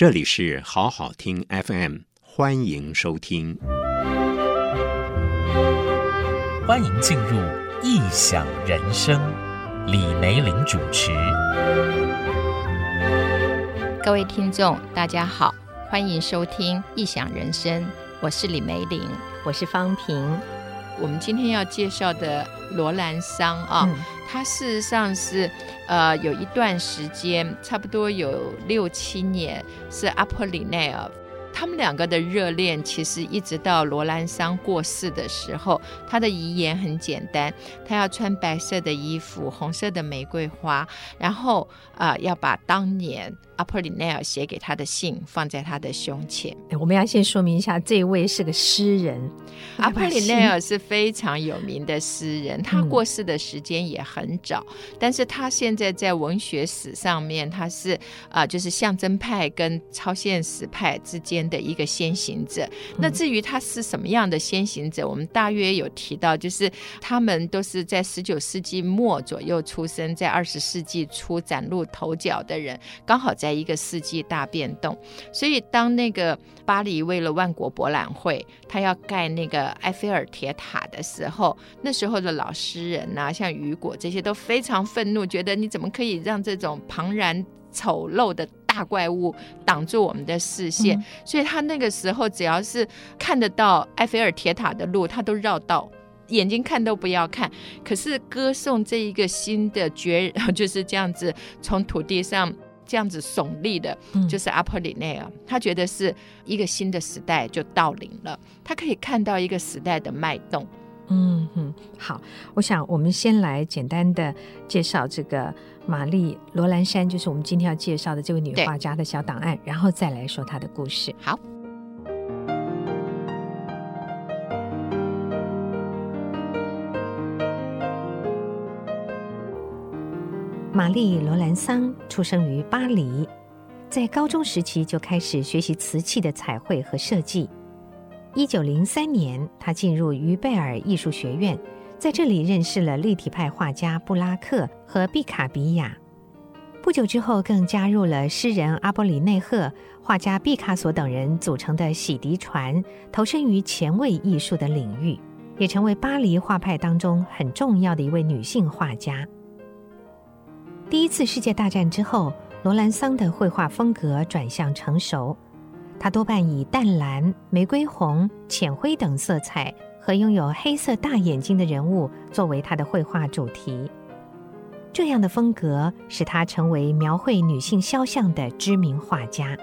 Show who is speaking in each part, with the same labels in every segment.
Speaker 1: 这里是好好听 FM，欢迎收听，
Speaker 2: 欢迎进入异想人生，李梅玲主持。
Speaker 3: 各位听众，大家好，欢迎收听异想人生，我是李梅玲，
Speaker 4: 我是芳萍。
Speaker 3: 我们今天要介绍的罗兰桑啊，嗯、他事实上是呃有一段时间，差不多有六七年，是阿波里奈尔。他们两个的热恋，其实一直到罗兰桑过世的时候，他的遗言很简单，他要穿白色的衣服，红色的玫瑰花，然后啊、呃、要把当年。阿波里奈尔写给他的信放在他的胸前。
Speaker 4: 我们要先说明一下，这位是个诗人。
Speaker 3: 阿波里奈尔是非常有名的诗人，他过世的时间也很早，嗯、但是他现在在文学史上面，他是啊、呃，就是象征派跟超现实派之间的一个先行者。嗯、那至于他是什么样的先行者，我们大约有提到，就是他们都是在十九世纪末左右出生，在二十世纪初崭露头角的人，刚好在。一个世纪大变动，所以当那个巴黎为了万国博览会，他要盖那个埃菲尔铁塔的时候，那时候的老诗人呐、啊，像雨果这些都非常愤怒，觉得你怎么可以让这种庞然丑陋的大怪物挡住我们的视线？嗯、所以他那个时候只要是看得到埃菲尔铁塔的路，他都绕道，眼睛看都不要看。可是歌颂这一个新的绝，就是这样子从土地上。这样子耸立的，就是阿波里内尔，他觉得是一个新的时代就到临了，他可以看到一个时代的脉动。
Speaker 4: 嗯哼，好，我想我们先来简单的介绍这个玛丽罗兰山，就是我们今天要介绍的这位女画家的小档案，然后再来说她的故事。
Speaker 3: 好。
Speaker 4: 玛丽·罗兰桑出生于巴黎，在高中时期就开始学习瓷器的彩绘和设计。一九零三年，她进入于贝尔艺术学院，在这里认识了立体派画家布拉克和毕卡比亚。不久之后，更加入了诗人阿波里内赫、画家毕卡索等人组成的洗涤船，投身于前卫艺术的领域，也成为巴黎画派当中很重要的一位女性画家。第一次世界大战之后，罗兰桑的绘画风格转向成熟，他多半以淡蓝、玫瑰红、浅灰等色彩和拥有黑色大眼睛的人物作为他的绘画主题。这样的风格使他成为描绘女性肖像的知名画家。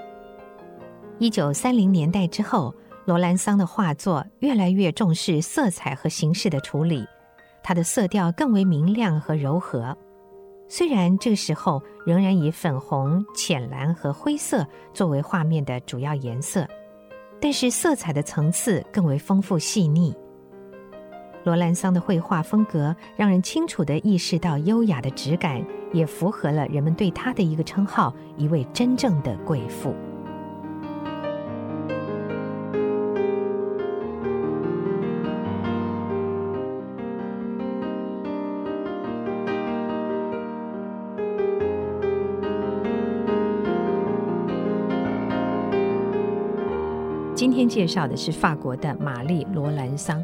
Speaker 4: 一九三零年代之后，罗兰桑的画作越来越重视色彩和形式的处理，他的色调更为明亮和柔和。虽然这个时候仍然以粉红、浅蓝和灰色作为画面的主要颜色，但是色彩的层次更为丰富细腻。罗兰桑的绘画风格让人清楚地意识到优雅的质感，也符合了人们对他的一个称号：一位真正的贵妇。今天介绍的是法国的玛丽·罗兰桑，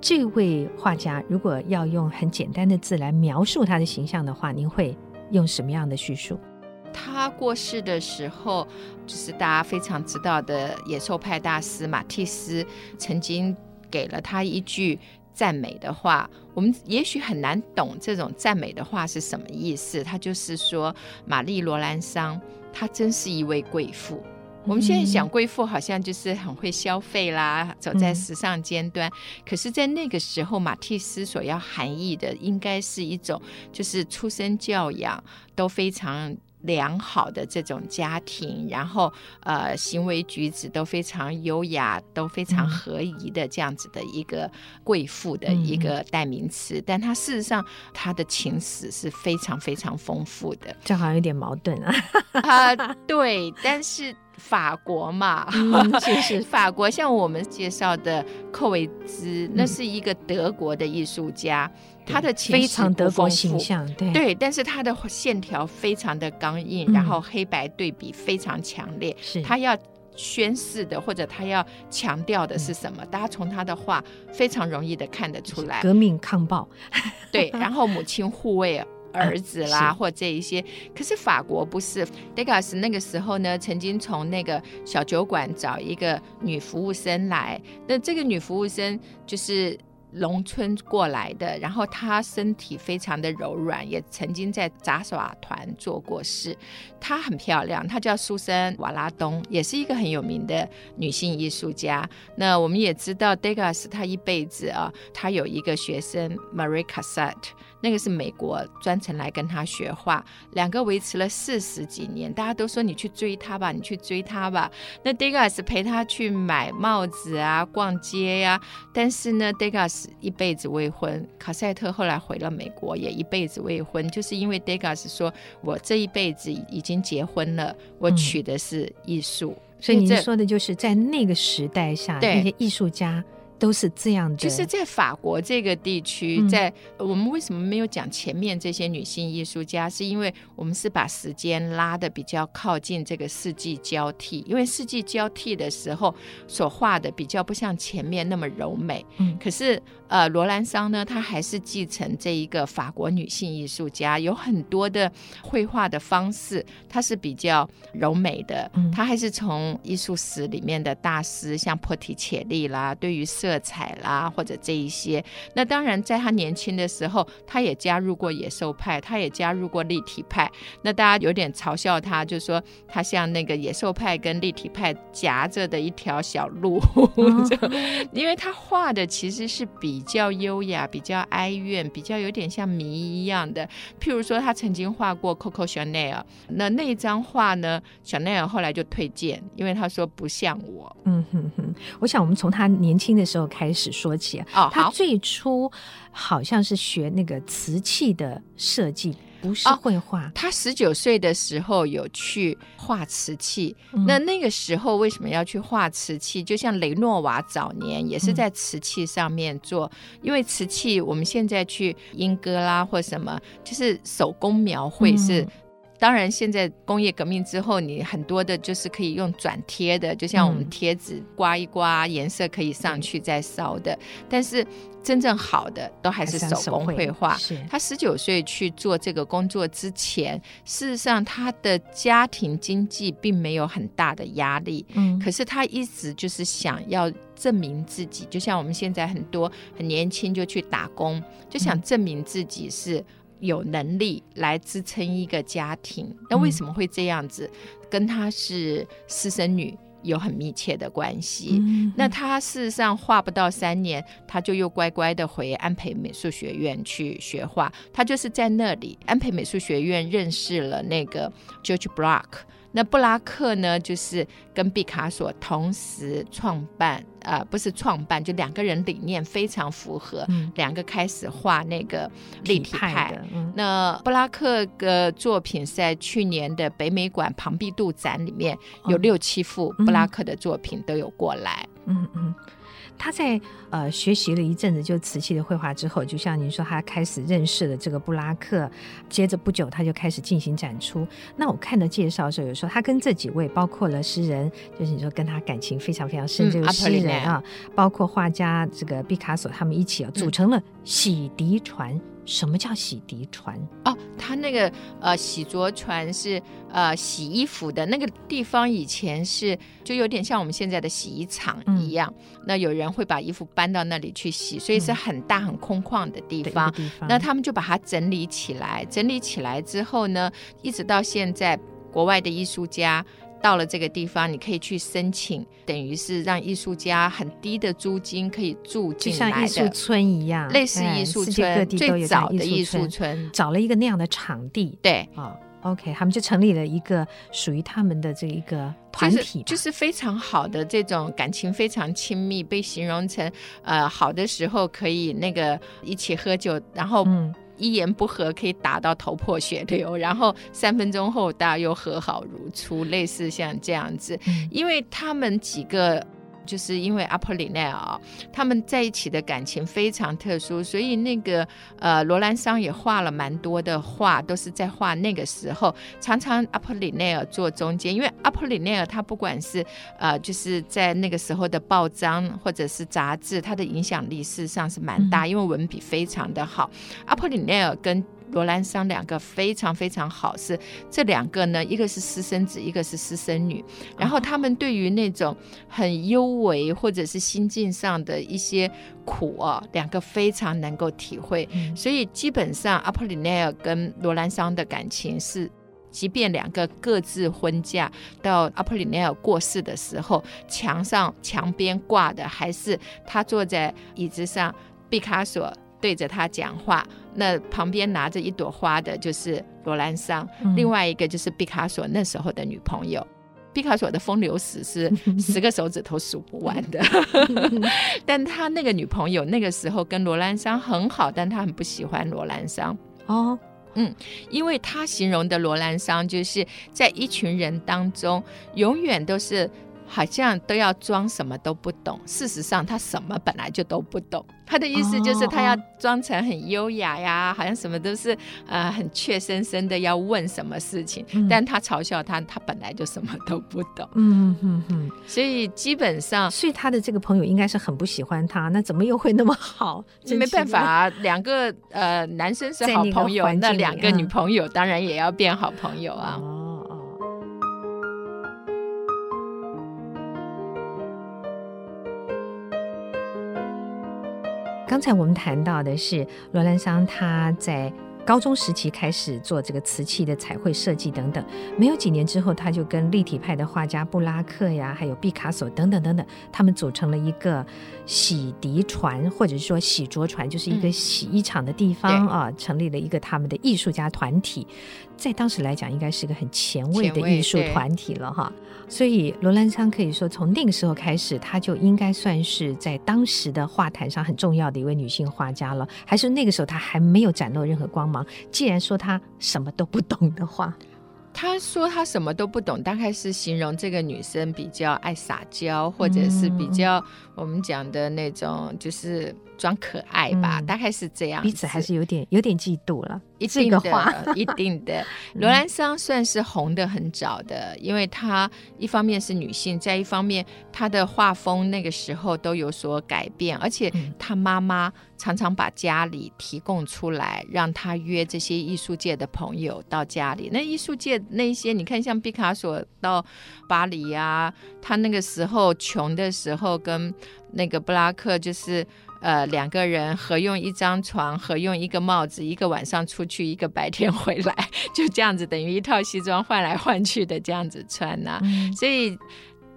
Speaker 4: 这位画家。如果要用很简单的字来描述他的形象的话，您会用什么样的叙述？
Speaker 3: 他过世的时候，就是大家非常知道的野兽派大师马蒂斯曾经给了他一句赞美的话。我们也许很难懂这种赞美的话是什么意思。他就是说，玛丽·罗兰桑，她真是一位贵妇。我们现在想贵妇好像就是很会消费啦，走在时尚尖端。可是，在那个时候，马蒂斯所要含义的，应该是一种就是出身教养都非常良好的这种家庭，然后呃，行为举止都非常优雅，都非常合宜的这样子的一个贵妇的一个代名词。但他事实上，他的情史是非常非常丰富的。
Speaker 4: 这好像有点矛盾啊。
Speaker 3: 啊、呃，对，但是。法国嘛，
Speaker 4: 嗯、是是
Speaker 3: 法国。像我们介绍的寇维兹，那是一个德国的艺术家，嗯、他的情
Speaker 4: 非常德国形象，对
Speaker 3: 对，但是他的线条非常的刚硬，
Speaker 4: 嗯、
Speaker 3: 然后黑白对比非常强烈，
Speaker 4: 是
Speaker 3: 他要。宣示的或者他要强调的是什么？嗯、大家从他的画非常容易的看得出来。
Speaker 4: 革命抗暴，
Speaker 3: 对，然后母亲护卫儿子啦，嗯、或这一些。可是法国不是，Degas 那个时候呢，曾经从那个小酒馆找一个女服务生来。那这个女服务生就是。农村过来的，然后她身体非常的柔软，也曾经在杂耍团做过事。她很漂亮，她叫苏珊·瓦拉东，也是一个很有名的女性艺术家。那我们也知道，Degas 他一辈子啊，他有一个学生 Marie Cassatt。那个是美国专程来跟他学画，两个维持了四十几年。大家都说你去追他吧，你去追他吧。那 Degas 陪他去买帽子啊，逛街呀、啊。但是呢，Degas 一辈子未婚。卡塞特后来回了美国，也一辈子未婚，就是因为 Degas 说：“我这一辈子已经结婚了，我娶的是艺术。嗯”
Speaker 4: 所以您说的就是在那个时代下，那些艺术家。都是这样的，
Speaker 3: 就是在法国这个地区，嗯、在我们为什么没有讲前面这些女性艺术家？是因为我们是把时间拉的比较靠近这个世纪交替，因为世纪交替的时候所画的比较不像前面那么柔美。嗯，可是呃，罗兰桑呢，她还是继承这一个法国女性艺术家，有很多的绘画的方式，她是比较柔美的。嗯，她还是从艺术史里面的大师，像波提切利啦，对于色彩啦，或者这一些，那当然，在她年轻的时候，她也加入过野兽派，她也加入过立体派。那大家有点嘲笑她，就说她像那个野兽派跟立体派夹着的一条小路，哦、因为她画的其实是比较优雅、比较哀怨、比较有点像谜一样的。譬如说，他曾经画过 Coco Chanel，那那一张画呢，Chanel 后来就推荐，因为他说不像我。
Speaker 4: 嗯哼哼，我想我们从他年轻的时候开始说起
Speaker 3: 哦，
Speaker 4: 他最初好像是学那个瓷器的设计，不是绘画。
Speaker 3: 哦、他十九岁的时候有去画瓷器，嗯、那那个时候为什么要去画瓷器？就像雷诺瓦早年也是在瓷器上面做，嗯、因为瓷器我们现在去英歌啦或什么，就是手工描绘是。嗯当然，现在工业革命之后，你很多的就是可以用转贴的，就像我们贴纸刮一刮，颜色可以上去再烧的。但是真正好的都还是手工绘
Speaker 4: 画。
Speaker 3: 他十九岁去做这个工作之前，事实上他的家庭经济并没有很大的压力。嗯，可是他一直就是想要证明自己，就像我们现在很多很年轻就去打工，就想证明自己是。有能力来支撑一个家庭，那为什么会这样子？嗯、跟她是私生女有很密切的关系。嗯、那他事实上画不到三年，他就又乖乖的回安培美术学院去学画。他就是在那里安培美术学院认识了那个 George Braque。那布拉克呢，就是跟毕卡索同时创办，呃，不是创办，就两个人理念非常符合，嗯、两个开始画那个立体派。
Speaker 4: 派嗯、
Speaker 3: 那布拉克的作品在去年的北美馆庞毕度展里面有六七幅布拉克的作品都有过来。
Speaker 4: 嗯嗯。嗯他在呃学习了一阵子就瓷器的绘画之后，就像您说，他开始认识了这个布拉克，接着不久他就开始进行展出。那我看的介绍的时候，有说他跟这几位，包括了诗人，就是你说跟他感情非常非常深，这个诗人啊，包括画家这个毕卡索，他们一起啊组成了洗涤船。什么叫洗涤船？
Speaker 3: 哦，它那个呃洗濯船是呃洗衣服的那个地方，以前是就有点像我们现在的洗衣厂一样。嗯、那有人会把衣服搬到那里去洗，所以是很大很空旷的地方。嗯、地方那他们就把它整理起来，整理起来之后呢，一直到现在，国外的艺术家。到了这个地方，你可以去申请，等于是让艺术家很低的租金可以住进来的，
Speaker 4: 就像艺术村一样，
Speaker 3: 类似艺术村，最早的艺术村，
Speaker 4: 找了一个那样的场地。
Speaker 3: 对，
Speaker 4: 啊、哦，OK，他们就成立了一个属于他们的这一个团体，
Speaker 3: 就是，就是非常好的这种感情非常亲密，被形容成呃好的时候可以那个一起喝酒，然后。一言不合可以打到头破血流，然后三分钟后大家又和好如初，类似像这样子，因为他们几个。就是因为阿波里奈尔他们在一起的感情非常特殊，所以那个呃罗兰桑也画了蛮多的画，都是在画那个时候。常常阿波里奈尔坐中间，因为阿波里奈尔他不管是呃就是在那个时候的报章或者是杂志，他的影响力事实上是蛮大，因为文笔非常的好。阿波里奈尔跟罗兰桑两个非常非常好，是这两个呢，一个是私生子，一个是私生女。然后他们对于那种很幽微或者是心境上的一些苦啊，两个非常能够体会。所以基本上阿波里奈尔跟罗兰桑的感情是，即便两个各自婚嫁，到阿普里奈尔过世的时候，墙上墙边挂的还是他坐在椅子上，毕卡索。对着他讲话，那旁边拿着一朵花的就是罗兰桑，嗯、另外一个就是毕卡索那时候的女朋友。毕卡索的风流史是 十个手指头数不完的，但他那个女朋友那个时候跟罗兰桑很好，但他很不喜欢罗兰桑。哦，嗯，因为他形容的罗兰桑就是在一群人当中永远都是。好像都要装什么都不懂，事实上他什么本来就都不懂。他的意思就是他要装成很优雅呀，好像什么都是呃很怯生生的要问什么事情，嗯、但他嘲笑他，他本来就什么都不懂。嗯嗯嗯，所以基本上，
Speaker 4: 所以他的这个朋友应该是很不喜欢他，那怎么又会那么好？
Speaker 3: 这没办法啊，两个呃男生是好朋友，那，那两个女朋友当然也要变好朋友啊。哦
Speaker 4: 刚才我们谈到的是罗兰桑，他在高中时期开始做这个瓷器的彩绘设计等等，没有几年之后，他就跟立体派的画家布拉克呀，还有毕卡索等等等等，他们组成了一个洗涤船，或者是说洗濯船，就是一个洗衣厂的地方、嗯、啊，成立了一个他们的艺术家团体。在当时来讲，应该是个很前卫的艺术团体了哈。所以罗兰桑可以说，从那个时候开始，他就应该算是在当时的画坛上很重要的一位女性画家了。还是那个时候他还没有展露任何光芒？既然说他什么都不懂的话，
Speaker 3: 他说他什么都不懂，大概是形容这个女生比较爱撒娇，或者是比较我们讲的那种，就是。装可爱吧，嗯、大概是这样。
Speaker 4: 彼此还是有点有点嫉妒了，
Speaker 3: 一定的，一定的。罗兰桑算是红的很早的，因为她一方面是女性，在一方面她的画风那个时候都有所改变，而且她妈妈常常把家里提供出来，让她约这些艺术界的朋友到家里。那艺术界那些，你看像毕卡索到巴黎啊，他那个时候穷的时候，跟那个布拉克就是。呃，两个人合用一张床，合用一个帽子，一个晚上出去，一个白天回来，就这样子，等于一套西装换来换去的这样子穿呐、啊。嗯、所以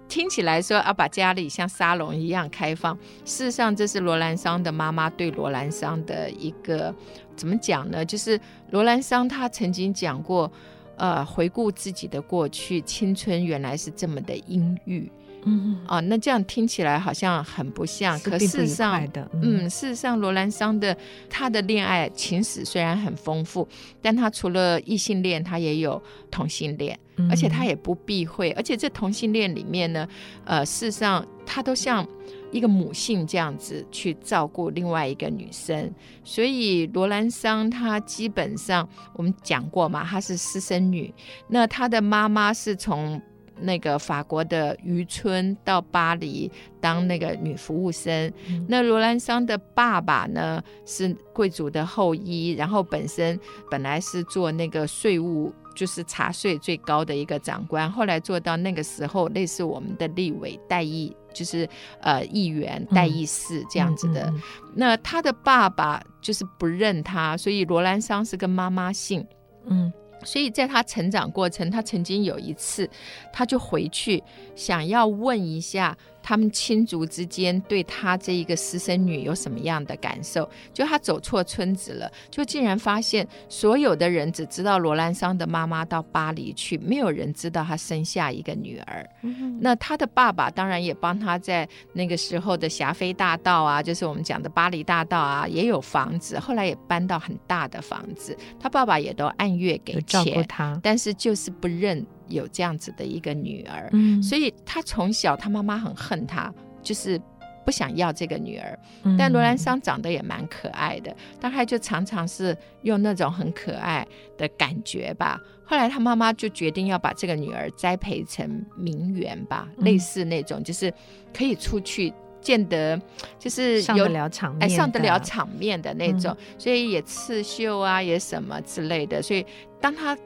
Speaker 3: 听起来说啊，把家里像沙龙一样开放，事实上这是罗兰桑的妈妈对罗兰桑的一个怎么讲呢？就是罗兰桑他曾经讲过，呃，回顾自己的过去，青春原来是这么的阴郁。嗯啊，那这样听起来好像很不像，可事实上，嗯，嗯，事实上，罗兰桑的他的恋爱情史虽然很丰富，但他除了异性恋，他也有同性恋，而且他也不避讳，而且这同性恋里面呢，呃，事实上他都像一个母性这样子去照顾另外一个女生，所以罗兰桑她基本上我们讲过嘛，她是私生女，那她的妈妈是从。那个法国的渔村到巴黎当那个女服务生，嗯、那罗兰桑的爸爸呢是贵族的后裔，然后本身本来是做那个税务，就是查税最高的一个长官，后来做到那个时候类似我们的立委代议，就是呃议员代议士这样子的。嗯嗯嗯、那他的爸爸就是不认他，所以罗兰桑是跟妈妈姓，嗯。所以在他成长过程，他曾经有一次，他就回去想要问一下他们亲族之间对他这一个私生女有什么样的感受。就他走错村子了，就竟然发现所有的人只知道罗兰桑的妈妈到巴黎去，没有人知道他生下一个女儿。嗯、那他的爸爸当然也帮他在那个时候的霞飞大道啊，就是我们讲的巴黎大道啊，也有房子，后来也搬到很大的房子。他爸爸也都按月给钱，照顾他，但是就是不认有这样子的一个女儿。嗯，所以他从小他妈妈很恨他，就是。不想要这个女儿，但罗兰桑长得也蛮可爱的，大概就常常是用那种很可爱的感觉吧。后来他妈妈就决定要把这个女儿栽培成名媛吧，嗯、类似那种就是可以出去见得就是
Speaker 4: 上得了场面，哎，
Speaker 3: 上得了场面的那种，嗯、所以也刺绣啊，也什么之类的。所以当他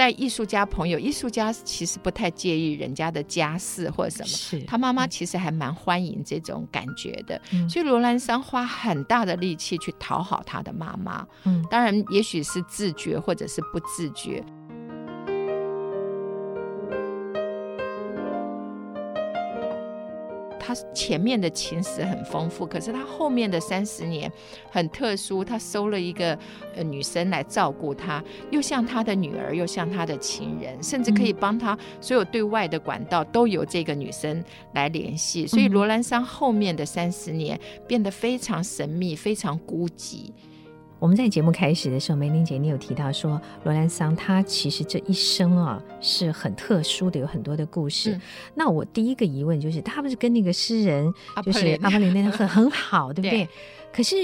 Speaker 3: 带艺术家朋友，艺术家其实不太介意人家的家世或者什么。是他妈妈其实还蛮欢迎这种感觉的，嗯、所以罗兰桑花很大的力气去讨好他的妈妈。嗯，当然，也许是自觉或者是不自觉。他前面的情史很丰富，可是他后面的三十年很特殊。他收了一个女生来照顾他，又像他的女儿，又像他的情人，甚至可以帮他所有对外的管道都由这个女生来联系。所以罗兰山后面的三十年变得非常神秘，非常孤寂。
Speaker 4: 我们在节目开始的时候，梅玲姐，你有提到说，罗兰桑他其实这一生啊是很特殊的，有很多的故事。嗯、那我第一个疑问就是，他不是跟那个诗人就是阿波里内很很好，对不对？对，可是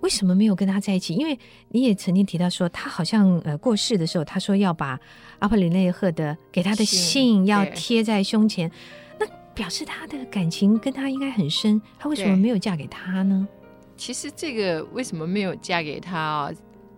Speaker 4: 为什么没有跟他在一起？因为你也曾经提到说，他好像呃过世的时候，他说要把阿波里内赫的给他的信要贴在胸前，那表示他的感情跟他应该很深。他为什么没有嫁给他呢？
Speaker 3: 其实这个为什么没有嫁给他啊？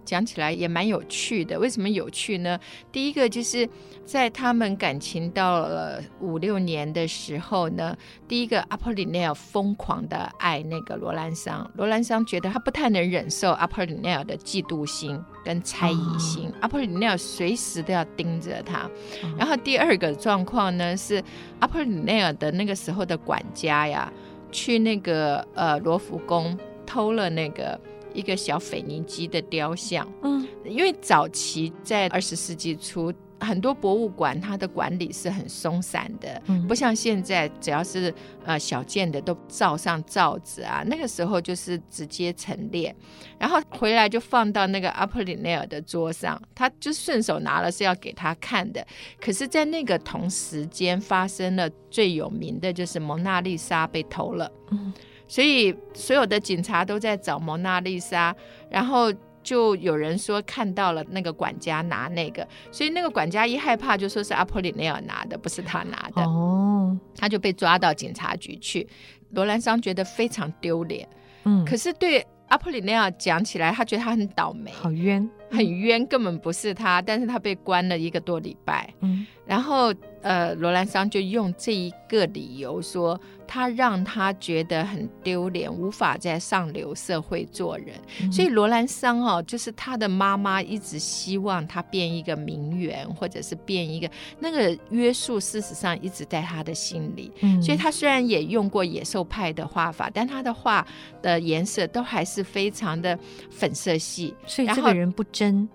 Speaker 3: 讲起来也蛮有趣的。为什么有趣呢？第一个就是在他们感情到了五六年的时候呢，第一个阿波里内尔疯狂的爱那个罗兰桑，罗兰桑觉得他不太能忍受阿波里内尔的嫉妒心跟猜疑心，哦、阿波里内尔随时都要盯着他。哦、然后第二个状况呢是阿波里内尔的那个时候的管家呀，去那个呃罗浮宫。偷了那个一个小腓尼基的雕像，嗯，因为早期在二十世纪初，很多博物馆它的管理是很松散的，嗯，不像现在，只要是呃小件的都罩上罩子啊，那个时候就是直接陈列，然后回来就放到那个阿普里内尔的桌上，他就顺手拿了是要给他看的，可是，在那个同时间发生了最有名的就是蒙娜丽莎被偷了，嗯。所以所有的警察都在找蒙娜丽莎，然后就有人说看到了那个管家拿那个，所以那个管家一害怕就说是阿波里内尔拿的，不是他拿的。哦，他就被抓到警察局去。罗兰桑觉得非常丢脸，嗯，可是对阿波里内尔讲起来，他觉得他很倒霉，
Speaker 4: 好冤。
Speaker 3: 很冤，根本不是他，但是他被关了一个多礼拜。嗯，然后呃，罗兰桑就用这一个理由说，他让他觉得很丢脸，无法在上流社会做人。嗯、所以罗兰桑哦，就是他的妈妈一直希望他变一个名媛，或者是变一个那个约束，事实上一直在他的心里。嗯，所以他虽然也用过野兽派的画法，但他的画的颜色都还是非常的粉色系。
Speaker 4: 所以这个人不真。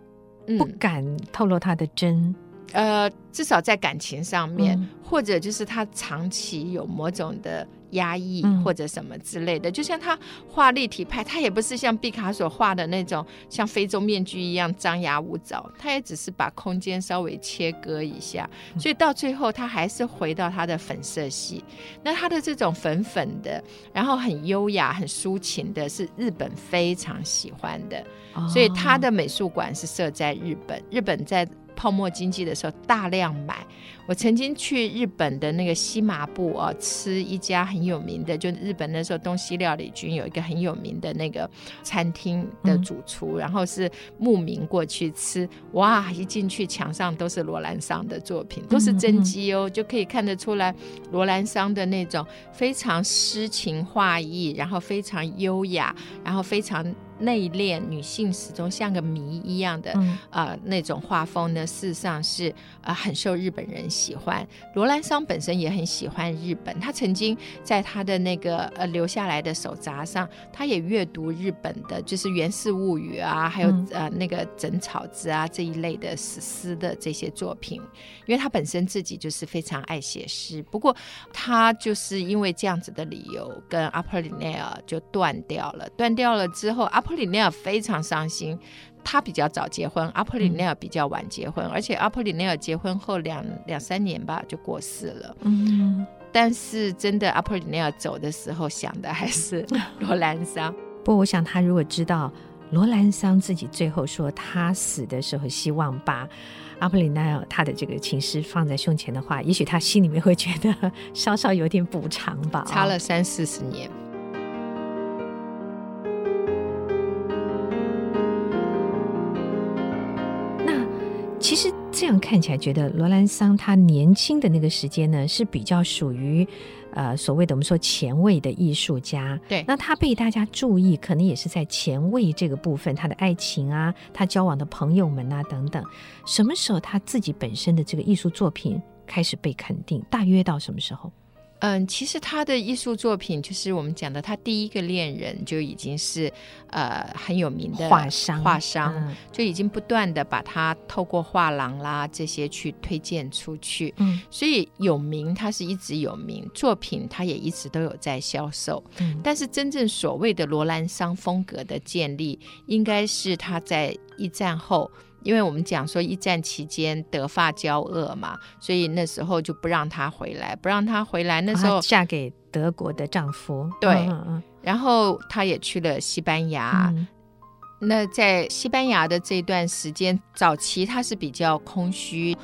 Speaker 4: 真不敢透露他的真，
Speaker 3: 呃，至少在感情上面，嗯、或者就是他长期有某种的。压抑或者什么之类的，嗯、就像他画立体派，他也不是像毕卡索画的那种像非洲面具一样张牙舞爪，他也只是把空间稍微切割一下，所以到最后他还是回到他的粉色系。那他的这种粉粉的，然后很优雅、很抒情的，是日本非常喜欢的，所以他的美术馆是设在日本。日本在泡沫经济的时候大量买。我曾经去日本的那个西麻布啊，吃一家很有名的，就日本那时候东西料理军有一个很有名的那个餐厅的主厨，嗯、然后是慕名过去吃，哇，一进去墙上都是罗兰桑的作品，都是真迹哦，嗯嗯就可以看得出来罗兰桑的那种非常诗情画意，然后非常优雅，然后非常内敛女性始终像个谜一样的、嗯、呃那种画风呢，事实上是呃很受日本人喜欢。罗兰桑本身也很喜欢日本，他曾经在他的那个呃留下来的手札上，他也阅读日本的，就是《源氏物语》啊，还有、嗯、呃那个《枕草子》啊这一类的史诗的这些作品，因为他本身自己就是非常爱写诗。不过他就是因为这样子的理由，跟阿波里内尔就断掉了。断掉了之后，阿波里内尔非常伤心。他比较早结婚，阿普里内尔比较晚结婚，嗯、而且阿普里内尔结婚后两两三年吧就过世了。嗯，但是真的阿普里内尔走的时候想的还是 罗兰桑。
Speaker 4: 不过我想他如果知道罗兰桑自己最后说他死的时候希望把阿普里内尔他的这个情诗放在胸前的话，也许他心里面会觉得稍稍有点补偿吧。
Speaker 3: 差了三四十年。
Speaker 4: 这样看起来，觉得罗兰桑他年轻的那个时间呢，是比较属于，呃，所谓的我们说前卫的艺术家。
Speaker 3: 对，
Speaker 4: 那他被大家注意，可能也是在前卫这个部分，他的爱情啊，他交往的朋友们啊等等。什么时候他自己本身的这个艺术作品开始被肯定？大约到什么时候？
Speaker 3: 嗯，其实他的艺术作品，就是我们讲的，他第一个恋人就已经是呃很有名的
Speaker 4: 画商，
Speaker 3: 画商、嗯、就已经不断的把他透过画廊啦这些去推荐出去，嗯，所以有名，他是一直有名，作品他也一直都有在销售，嗯，但是真正所谓的罗兰桑风格的建立，应该是他在一战后。因为我们讲说一战期间德法交恶嘛，所以那时候就不让她回来，不让她回来。那时候
Speaker 4: 嫁给德国的丈夫，
Speaker 3: 对，嗯嗯，然后她也去了西班牙。嗯。那在西班牙的这段时间，早期她是比较空虚。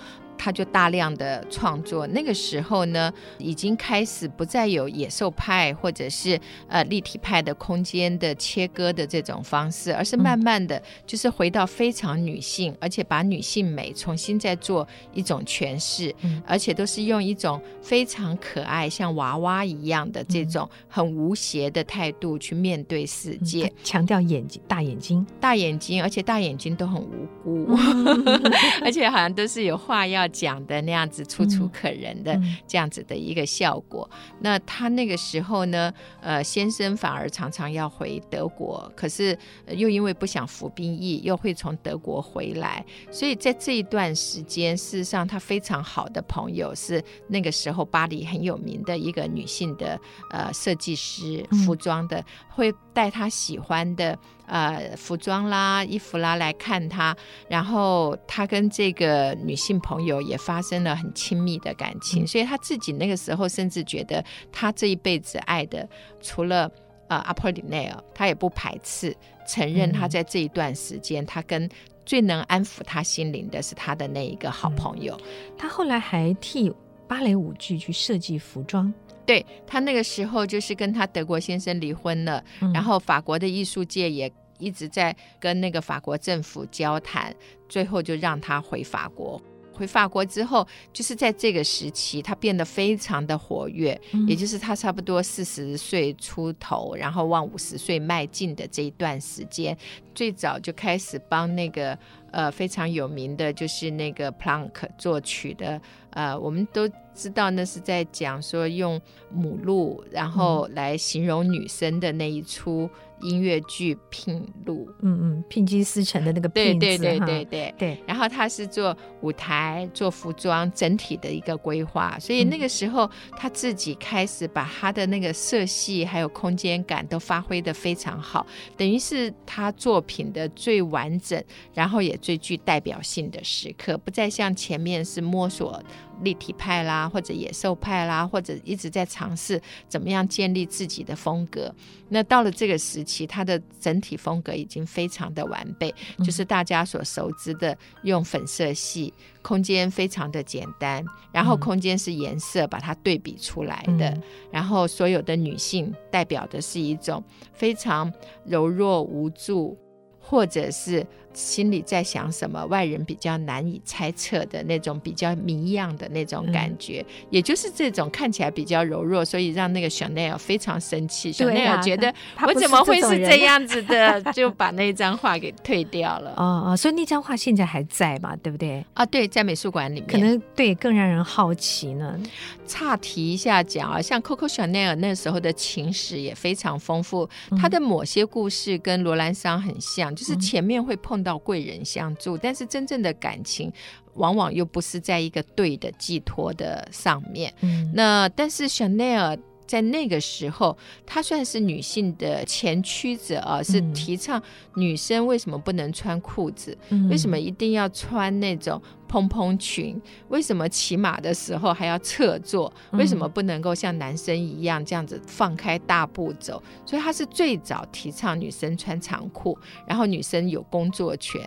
Speaker 3: 他就大量的创作，那个时候呢，已经开始不再有野兽派或者是呃立体派的空间的切割的这种方式，而是慢慢的就是回到非常女性，而且把女性美重新再做一种诠释，而且都是用一种非常可爱像娃娃一样的这种很无邪的态度去面对世界，
Speaker 4: 强调眼睛大眼睛。
Speaker 3: 大眼睛，而且大眼睛都很无辜，而且好像都是有话要。讲的那样子楚楚可人的这样子的一个效果，那他那个时候呢，呃，先生反而常常要回德国，可是又因为不想服兵役，又会从德国回来，所以在这一段时间，事实上他非常好的朋友是那个时候巴黎很有名的一个女性的呃设计师，服装的，会带他喜欢的。呃，服装啦、衣服啦来看他，然后他跟这个女性朋友也发生了很亲密的感情，嗯、所以他自己那个时候甚至觉得，他这一辈子爱的除了呃阿波里内尔，他也不排斥承认他在这一段时间，嗯、他跟最能安抚他心灵的是他的那一个好朋友。嗯、
Speaker 4: 他后来还替芭蕾舞剧去设计服装。
Speaker 3: 对，他那个时候就是跟他德国先生离婚了，嗯、然后法国的艺术界也一直在跟那个法国政府交谈，最后就让他回法国。回法国之后，就是在这个时期，他变得非常的活跃，嗯、也就是他差不多四十岁出头，然后往五十岁迈进的这一段时间，最早就开始帮那个呃非常有名的就是那个 Planck 作曲的。呃，我们都知道那是在讲说用母鹿，然后来形容女生的那一出音乐剧《聘鹿》。
Speaker 4: 嗯嗯，聘金思成的那个聘
Speaker 3: 对对对对对
Speaker 4: 对。
Speaker 3: 然后他是做舞台、做服装整体的一个规划，所以那个时候他自己开始把他的那个色系还有空间感都发挥得非常好，等于是他作品的最完整，然后也最具代表性的时刻，不再像前面是摸索。立体派啦，或者野兽派啦，或者一直在尝试怎么样建立自己的风格。那到了这个时期，它的整体风格已经非常的完备，嗯、就是大家所熟知的用粉色系，空间非常的简单，然后空间是颜色把它对比出来的，嗯、然后所有的女性代表的是一种非常柔弱无助，或者是心里在想什么，外人比较难以猜测的那种比较谜样的那种感觉，嗯、也就是这种看起来比较柔弱，所以让那个 Chanel 非常生气。啊、Chanel 觉得我怎么会是这样子的，就把那张画给退掉了。
Speaker 4: 哦哦，所以那张画现在还在嘛？对不对？
Speaker 3: 啊，对，在美术馆里面。
Speaker 4: 可能对更让人好奇呢。
Speaker 3: 岔题一下讲啊，像 Coco Chanel 那时候的情史也非常丰富，他、嗯、的某些故事跟罗兰桑很像，就是前面会碰到贵人相助，嗯、但是真正的感情往往又不是在一个对的寄托的上面。嗯，那但是 Chanel。在那个时候，她算是女性的前驱者啊，是提倡女生为什么不能穿裤子，嗯、为什么一定要穿那种蓬蓬裙，为什么骑马的时候还要侧坐，为什么不能够像男生一样这样子放开大步走？所以她是最早提倡女生穿长裤，然后女生有工作权。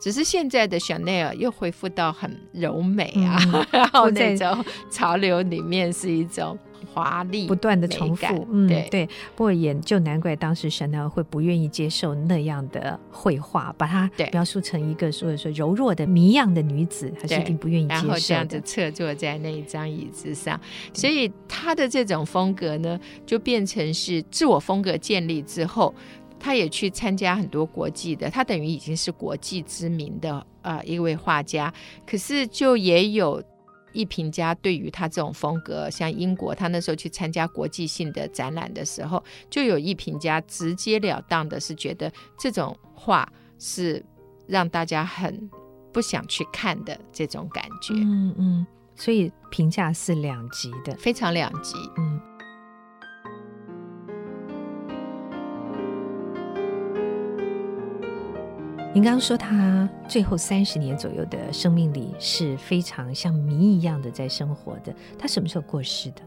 Speaker 3: 只是现在的 Chanel 又恢复到很柔美啊，嗯、然后那种潮流里面是一种。华丽
Speaker 4: 不断的重复，嗯，对对。不过也就难怪当时 Chanel 会不愿意接受那样的绘画，把它描述成一个所以说柔弱的谜样的女子，还是一定不愿意接受。然后
Speaker 3: 这样子侧坐在那一张椅子上，所以他的这种风格呢，就变成是自我风格建立之后，他也去参加很多国际的，他等于已经是国际知名的呃一位画家，可是就也有。艺评家对于他这种风格，像英国，他那时候去参加国际性的展览的时候，就有艺评家直截了当的是觉得这种画是让大家很不想去看的这种感觉。
Speaker 4: 嗯嗯，所以评价是两极的，
Speaker 3: 非常两极。嗯。
Speaker 4: 您刚刚说他最后三十年左右的生命里是非常像谜一样的在生活的。他什么时候过世的？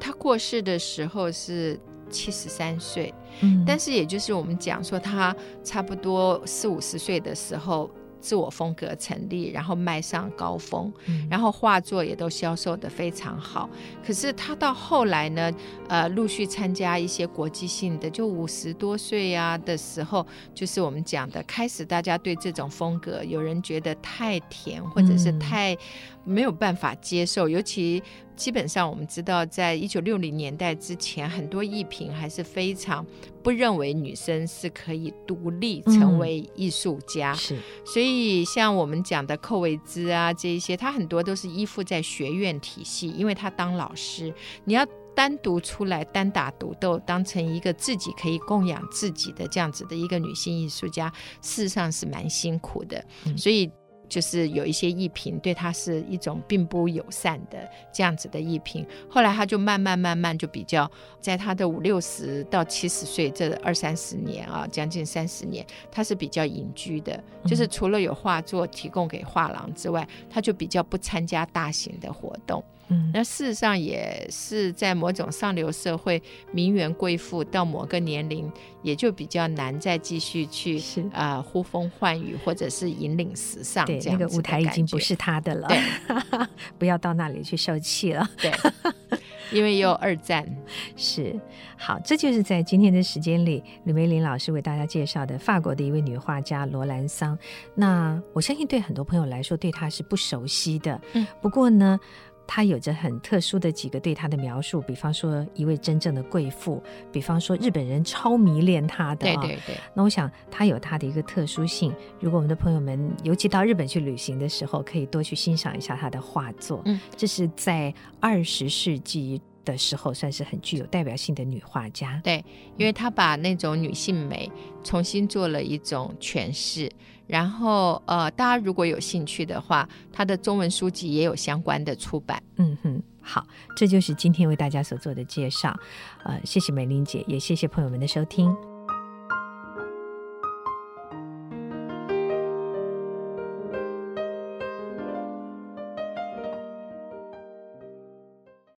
Speaker 3: 他过世的时候是七十三岁，嗯，但是也就是我们讲说他差不多四五十岁的时候。自我风格成立，然后迈上高峰，嗯、然后画作也都销售的非常好。可是他到后来呢，呃，陆续参加一些国际性的，就五十多岁啊的时候，就是我们讲的，开始大家对这种风格，有人觉得太甜，或者是太没有办法接受，嗯、尤其。基本上我们知道，在一九六零年代之前，很多艺评还是非常不认为女生是可以独立成为艺术家。嗯、是，所以像我们讲的寇维兹啊，这一些，他很多都是依附在学院体系，因为他当老师，你要单独出来单打独斗，当成一个自己可以供养自己的这样子的一个女性艺术家，事实上是蛮辛苦的。嗯、所以。就是有一些艺评对他是一种并不友善的这样子的艺评，后来他就慢慢慢慢就比较，在他的五六十到七十岁这二三十年啊，将近三十年，他是比较隐居的，就是除了有画作提供给画廊之外，他就比较不参加大型的活动。嗯，那事实上也是在某种上流社会，名媛贵妇到某个年龄，也就比较难再继续去啊、呃、呼风唤雨，或者是引领时尚。对，
Speaker 4: 那个舞台已经不是他的了，
Speaker 3: 对
Speaker 4: 不要到那里去受气了。
Speaker 3: 对，因为有二战。
Speaker 4: 是，好，这就是在今天的时间里，吕梅林老师为大家介绍的法国的一位女画家罗兰桑。那我相信对很多朋友来说，对她是不熟悉的。嗯，不过呢。他有着很特殊的几个对他的描述，比方说一位真正的贵妇，比方说日本人超迷恋他的。对对对。那我想他有他的一个特殊性。如果我们的朋友们尤其到日本去旅行的时候，可以多去欣赏一下他的画作。嗯，这是在二十世纪的时候算是很具有代表性的女画家。
Speaker 3: 对，因为她把那种女性美重新做了一种诠释。然后，呃，大家如果有兴趣的话，他的中文书籍也有相关的出版。
Speaker 4: 嗯哼，好，这就是今天为大家所做的介绍。呃，谢谢美玲姐，也谢谢朋友们的收听。